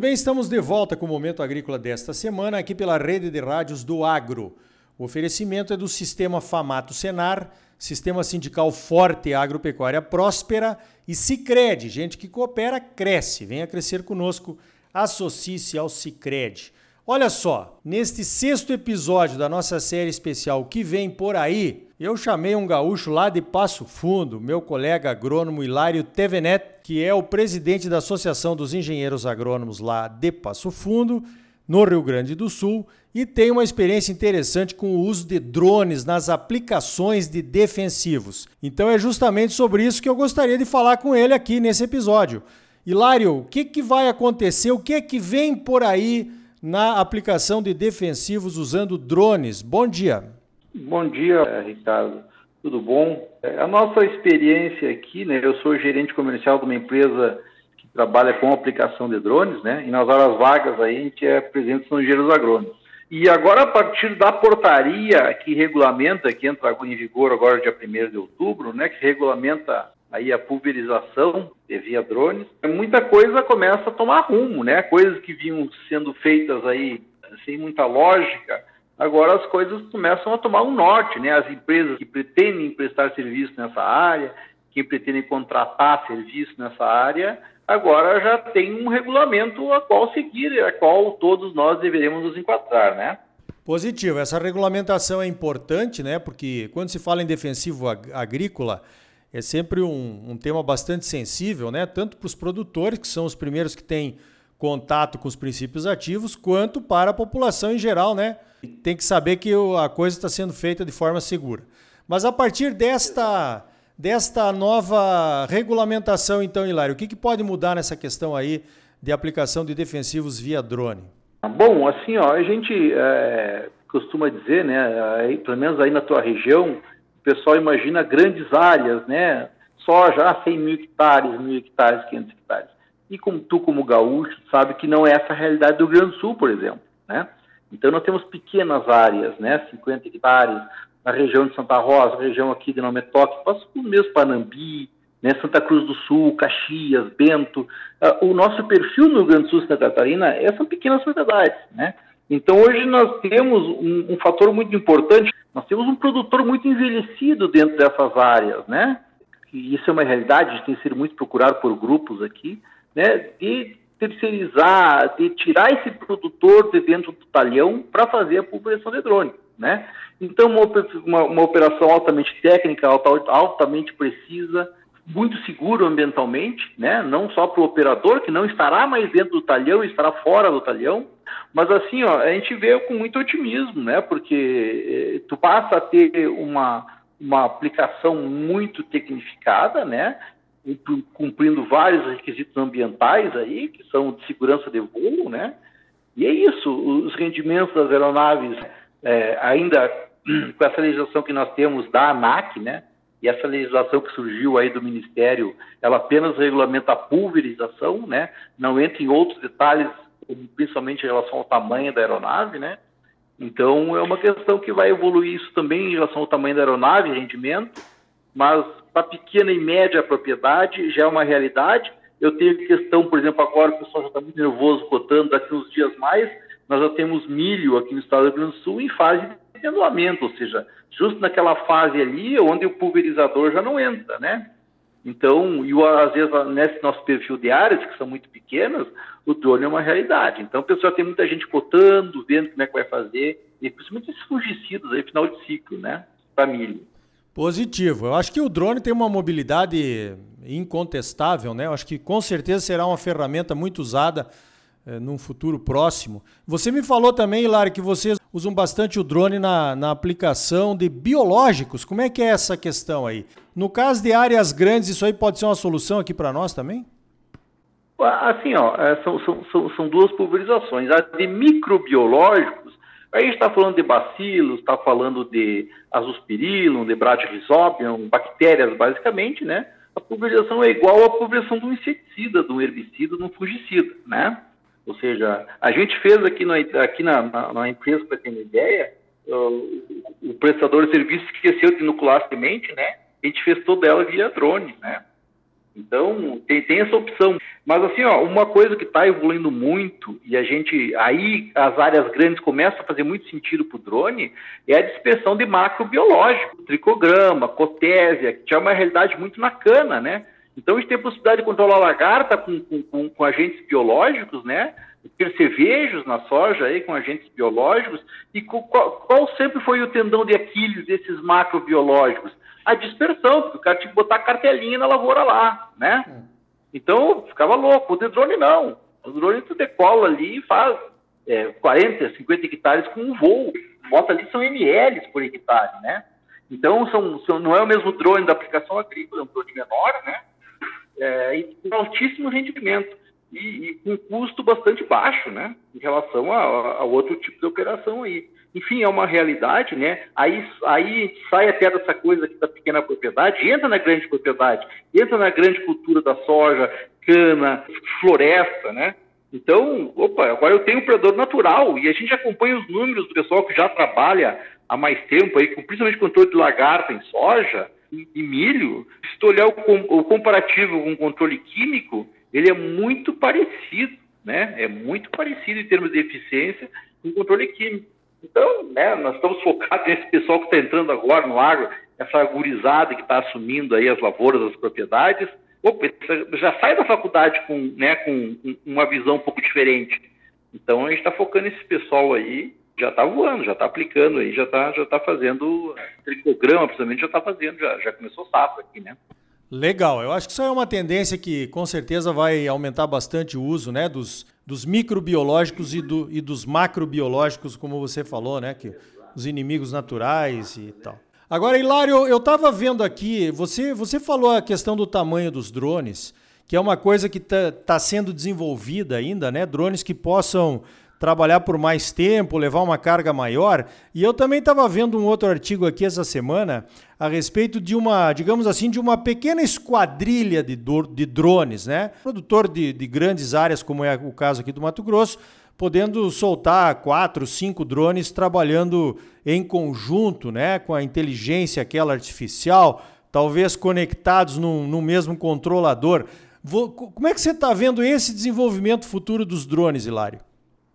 Muito bem, estamos de volta com o Momento Agrícola desta semana, aqui pela rede de rádios do Agro. O oferecimento é do Sistema Famato Senar, Sistema Sindical Forte Agropecuária Próspera e Cicred. Gente que coopera, cresce. Venha crescer conosco, associe-se ao Cicred. Olha só, neste sexto episódio da nossa série especial que vem por aí, eu chamei um gaúcho lá de Passo Fundo, meu colega agrônomo Hilário Tevenet, que é o presidente da Associação dos Engenheiros Agrônomos lá de Passo Fundo, no Rio Grande do Sul, e tem uma experiência interessante com o uso de drones nas aplicações de defensivos. Então é justamente sobre isso que eu gostaria de falar com ele aqui nesse episódio. Hilário, o que, que vai acontecer? O que, que vem por aí na aplicação de defensivos usando drones? Bom dia. Bom dia, Ricardo. Tudo bom? É, a nossa experiência aqui, né? Eu sou gerente comercial de uma empresa que trabalha com aplicação de drones, né? E nas horas vagas aí a gente é presente nos engenheiros agrônomos. E agora, a partir da portaria que regulamenta, que entra em vigor agora dia 1 de outubro, né? Que regulamenta aí a pulverização via drones, muita coisa começa a tomar rumo, né? Coisas que vinham sendo feitas aí sem muita lógica, agora as coisas começam a tomar um norte, né? As empresas que pretendem prestar serviço nessa área, que pretendem contratar serviço nessa área, agora já tem um regulamento a qual seguir, a qual todos nós deveremos nos enquadrar, né? Positivo. Essa regulamentação é importante, né? Porque quando se fala em defensivo agrícola, é sempre um, um tema bastante sensível, né? Tanto para os produtores, que são os primeiros que têm contato com os princípios ativos, quanto para a população em geral, né? Tem que saber que a coisa está sendo feita de forma segura. Mas a partir desta, desta nova regulamentação, então, Hilário, o que, que pode mudar nessa questão aí de aplicação de defensivos via drone? Bom, assim, ó, a gente é, costuma dizer, né, aí, pelo menos aí na tua região, o pessoal imagina grandes áreas, né, só já 100 mil hectares, mil hectares, 500 hectares. E como tu, como gaúcho, sabe que não é essa a realidade do Rio Grande do Sul, por exemplo, né? Então nós temos pequenas áreas, né, 50 hectares, na região de Santa Rosa, região aqui de Nometoque, passa por mesmo Panambi, né, Santa Cruz do Sul, Caxias, Bento. Uh, o nosso perfil no Rio Grande do Sul, Santa Catarina, é, são pequenas propriedades, né? Então hoje nós temos um, um, fator muito importante, nós temos um produtor muito envelhecido dentro dessas áreas, né? E isso é uma realidade, tem sido muito procurado por grupos aqui, né? De terceirizar, de tirar esse produtor de dentro do talhão para fazer a pulverização de drone, né? Então, uma, uma, uma operação altamente técnica, altamente precisa, muito seguro ambientalmente, né? Não só para o operador, que não estará mais dentro do talhão, estará fora do talhão, mas assim, ó, a gente vê com muito otimismo, né? Porque eh, tu passa a ter uma, uma aplicação muito tecnificada, né? cumprindo vários requisitos ambientais aí, que são de segurança de voo, né? E é isso, os rendimentos das aeronaves, é, ainda com essa legislação que nós temos da ANAC, né? E essa legislação que surgiu aí do Ministério, ela apenas regulamenta a pulverização, né? Não entra em outros detalhes, principalmente em relação ao tamanho da aeronave, né? Então, é uma questão que vai evoluir isso também em relação ao tamanho da aeronave, rendimento, mas para pequena e média propriedade já é uma realidade. Eu tenho questão, por exemplo, agora o pessoal já está muito nervoso cotando, daqui uns dias mais, nós já temos milho aqui no estado do Rio Grande do Sul em fase de anulamento, ou seja, justo naquela fase ali onde o pulverizador já não entra, né? Então, e às vezes nesse nosso perfil de áreas, que são muito pequenas, o drone é uma realidade. Então, o pessoal tem muita gente cotando, vendo como é que vai fazer, e principalmente esses fungicidas aí, final de ciclo, né? Milho. Positivo. Eu acho que o drone tem uma mobilidade incontestável, né? Eu acho que com certeza será uma ferramenta muito usada é, num futuro próximo. Você me falou também, Hilário, que vocês usam bastante o drone na, na aplicação de biológicos. Como é que é essa questão aí? No caso de áreas grandes, isso aí pode ser uma solução aqui para nós também? Assim, ó, é, são, são, são duas pulverizações. A de microbiológicos a gente está falando de bacilos, está falando de azospirillum, de bradyrhizobium, bactérias basicamente, né? A pulverização é igual à pulverização de um inseticida, de um herbicida, de um fungicida, né? Ou seja, a gente fez aqui, no, aqui na, na, na empresa, para ter uma ideia, o, o prestador de serviço esqueceu de inocular semente, né? A gente fez toda ela via drone, né? Então, tem, tem essa opção. Mas, assim, ó, uma coisa que está evoluindo muito, e a gente, aí as áreas grandes começam a fazer muito sentido para o drone, é a dispersão de macrobiológico, tricograma, cotésia, que já é uma realidade muito na cana, né? Então, a gente tem a possibilidade de controlar a lagarta com, com, com agentes biológicos, né? percevejos na soja aí com agentes biológicos e qual, qual, sempre foi o tendão de Aquiles desses macrobiológicos? A dispersão, porque o cara tinha que botar cartelinha na lavoura lá, né? Hum. Então, ficava louco. O de drone não. O drone tu decola ali e faz é, 40, 50 hectares com um voo. Bota ali são ml por hectare, né? Então, são, são, não é o mesmo drone da aplicação agrícola, é um drone menor, né? É, e com altíssimo rendimento e, e, com custo bastante baixo, né? Em relação a, outro tipo de operação aí. Enfim, é uma realidade, né? Aí, aí sai até dessa coisa aqui da pequena propriedade, entra na grande propriedade, entra na grande cultura da soja, cana, floresta, né? Então, opa, agora eu tenho um predador natural e a gente acompanha os números do pessoal que já trabalha há mais tempo aí, com, principalmente controle de lagarta em soja e, milho. Se tu olhar o, o comparativo com o controle químico, ele é muito parecido, né? É muito parecido em termos de eficiência com o controle químico. Então, né, nós estamos focados nesse pessoal que está entrando agora no agro, essa gurizada que está assumindo aí as lavouras, as propriedades. Opa, já sai da faculdade com, né, com uma visão um pouco diferente. Então, a gente está focando nesse pessoal aí, já está voando, já está aplicando aí, já está já tá fazendo tricograma, principalmente já está fazendo, já, já começou safra aqui, né? Legal, eu acho que isso é uma tendência que com certeza vai aumentar bastante o uso né, dos, dos microbiológicos e, do, e dos macrobiológicos, como você falou, né? Que os inimigos naturais e tal. Agora, Hilário, eu estava vendo aqui, você, você falou a questão do tamanho dos drones, que é uma coisa que está tá sendo desenvolvida ainda, né? Drones que possam trabalhar por mais tempo, levar uma carga maior. E eu também estava vendo um outro artigo aqui essa semana a respeito de uma, digamos assim, de uma pequena esquadrilha de, de drones, né? Produtor de, de grandes áreas, como é o caso aqui do Mato Grosso, podendo soltar quatro, cinco drones trabalhando em conjunto, né? Com a inteligência aquela artificial, talvez conectados no, no mesmo controlador. Como é que você está vendo esse desenvolvimento futuro dos drones, Hilário?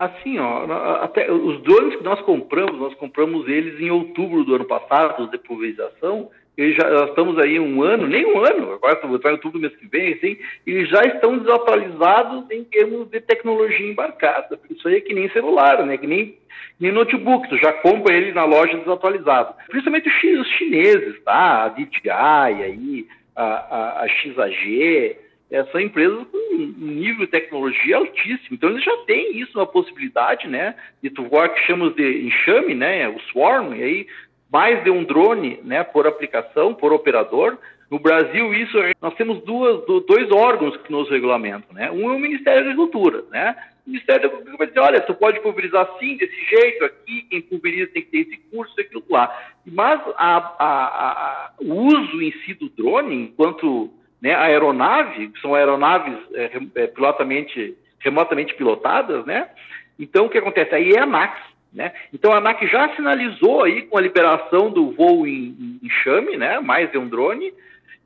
Assim, ó, até os drones que nós compramos, nós compramos eles em outubro do ano passado, de pulverização, eles já nós estamos aí um ano, nem um ano, agora vai outubro do mês que vem, assim, eles já estão desatualizados em termos de tecnologia embarcada. Isso aí é que nem celular, né? Que nem, nem notebook, tu já compra ele na loja desatualizado. Principalmente os chineses, tá? A DJI aí, a, a, a XAG, são empresas com um nível de tecnologia altíssimo. Então, eles já têm isso, uma possibilidade, né, de tu voar que chamamos de enxame, né, o swarm, e aí mais de um drone, né, por aplicação, por operador. No Brasil, isso nós temos duas, dois órgãos que nos regulamentam, né? Um é o Ministério da Agricultura, né? O Ministério da Agricultura vai dizer, olha, tu pode pulverizar assim, desse jeito, aqui, quem pulveriza tem que ter esse curso, aquilo lá. Mas a, a, a, o uso em si do drone, enquanto né, a aeronave, que são aeronaves é, é, pilotamente, remotamente pilotadas, né? Então, o que acontece? Aí é a ANAC, né? Então, a ANAC já sinalizou aí com a liberação do voo em, em chame, né? Mais de um drone,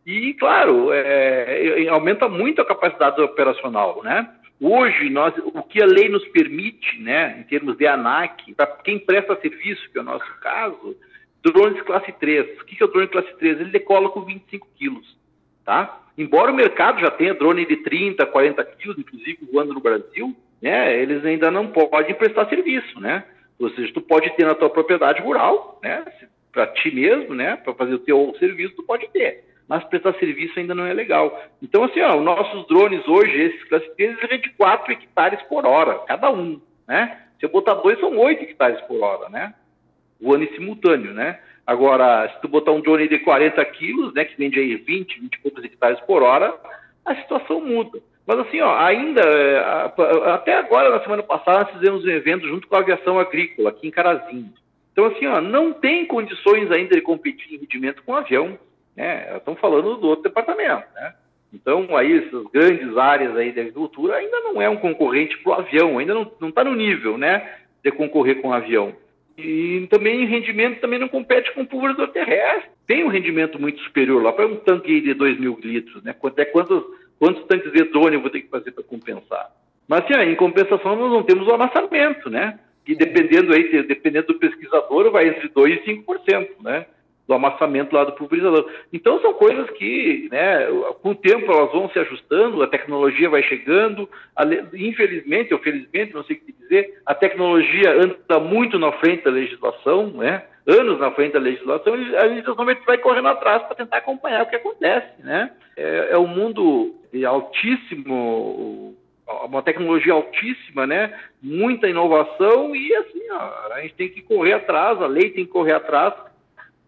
e, claro, é, aumenta muito a capacidade operacional, né? Hoje, nós, o que a lei nos permite, né, em termos de ANAC, para quem presta serviço, que é o nosso caso, drones classe 3. O que é o drone classe 3? Ele decola com 25 quilos, tá? Embora o mercado já tenha drone de 30, 40 quilos, inclusive voando no Brasil, né, eles ainda não podem prestar serviço, né? Ou seja, tu pode ter na tua propriedade rural, né, para ti mesmo, né, para fazer o teu serviço, tu pode ter. Mas prestar serviço ainda não é legal. Então, assim, ó, os nossos drones hoje, esses classe eles é de 4 hectares por hora, cada um, né? Se eu botar dois, são 8 hectares por hora, né? Voando em simultâneo, né? Agora, se tu botar um drone de 40 quilos, né, que vende aí 20, 20 e poucos hectares por hora, a situação muda. Mas assim, ó, ainda, é, até agora, na semana passada, nós fizemos um evento junto com a aviação agrícola, aqui em Carazinho. Então, assim, ó, não tem condições ainda de competir em rendimento com avião. Né? Estamos falando do outro departamento, né? Então, aí, essas grandes áreas aí da agricultura ainda não é um concorrente para o avião, ainda não está no nível, né, de concorrer com o avião. E também rendimento também não compete com o pulverizador terrestre. Tem um rendimento muito superior lá para um tanque de 2 mil litros, né? Até quantos, quantos tanques de drone eu vou ter que fazer para compensar? Mas, assim, em compensação, nós não temos o amassamento, né? E dependendo aí, dependendo do pesquisador, vai entre 2% e 5%, né? Do amassamento lá do pulverizador. Então são coisas que, né, com o tempo elas vão se ajustando, a tecnologia vai chegando, infelizmente ou felizmente, não sei o que dizer, a tecnologia anda muito na frente da legislação, né, anos na frente da legislação, e a legislação vai correndo atrás para tentar acompanhar o que acontece, né. É, é um mundo de altíssimo uma tecnologia altíssima, né? Muita inovação e assim, ó, a gente tem que correr atrás, a lei tem que correr atrás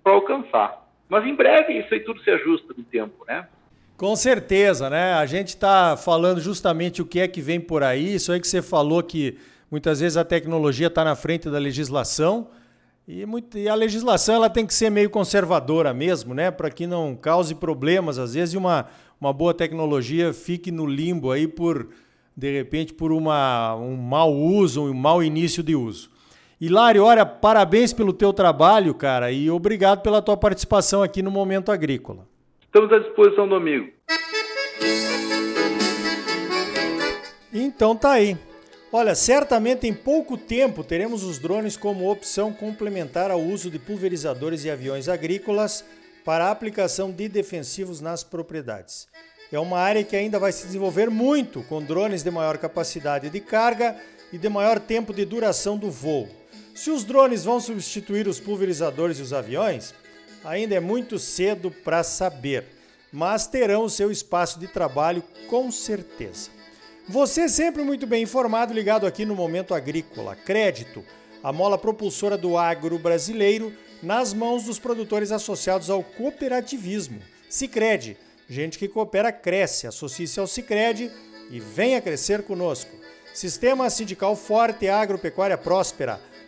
para alcançar. Mas em breve isso aí tudo se ajusta no tempo, né? Com certeza, né? A gente está falando justamente o que é que vem por aí. Isso aí que você falou que muitas vezes a tecnologia está na frente da legislação e, muito, e, a legislação ela tem que ser meio conservadora mesmo, né? Para que não cause problemas às vezes e uma, uma boa tecnologia fique no limbo aí por de repente por uma, um mau uso, um mau início de uso. Hilário, olha, parabéns pelo teu trabalho, cara, e obrigado pela tua participação aqui no Momento Agrícola. Estamos à disposição do amigo. Então tá aí. Olha, certamente em pouco tempo teremos os drones como opção complementar ao uso de pulverizadores e aviões agrícolas para a aplicação de defensivos nas propriedades. É uma área que ainda vai se desenvolver muito, com drones de maior capacidade de carga e de maior tempo de duração do voo. Se os drones vão substituir os pulverizadores e os aviões, ainda é muito cedo para saber, mas terão seu espaço de trabalho com certeza. Você sempre muito bem informado, ligado aqui no Momento Agrícola. Crédito, a mola propulsora do agro brasileiro, nas mãos dos produtores associados ao cooperativismo. Sicredi, gente que coopera cresce. Associe-se ao Sicredi e venha crescer conosco. Sistema sindical forte, agropecuária próspera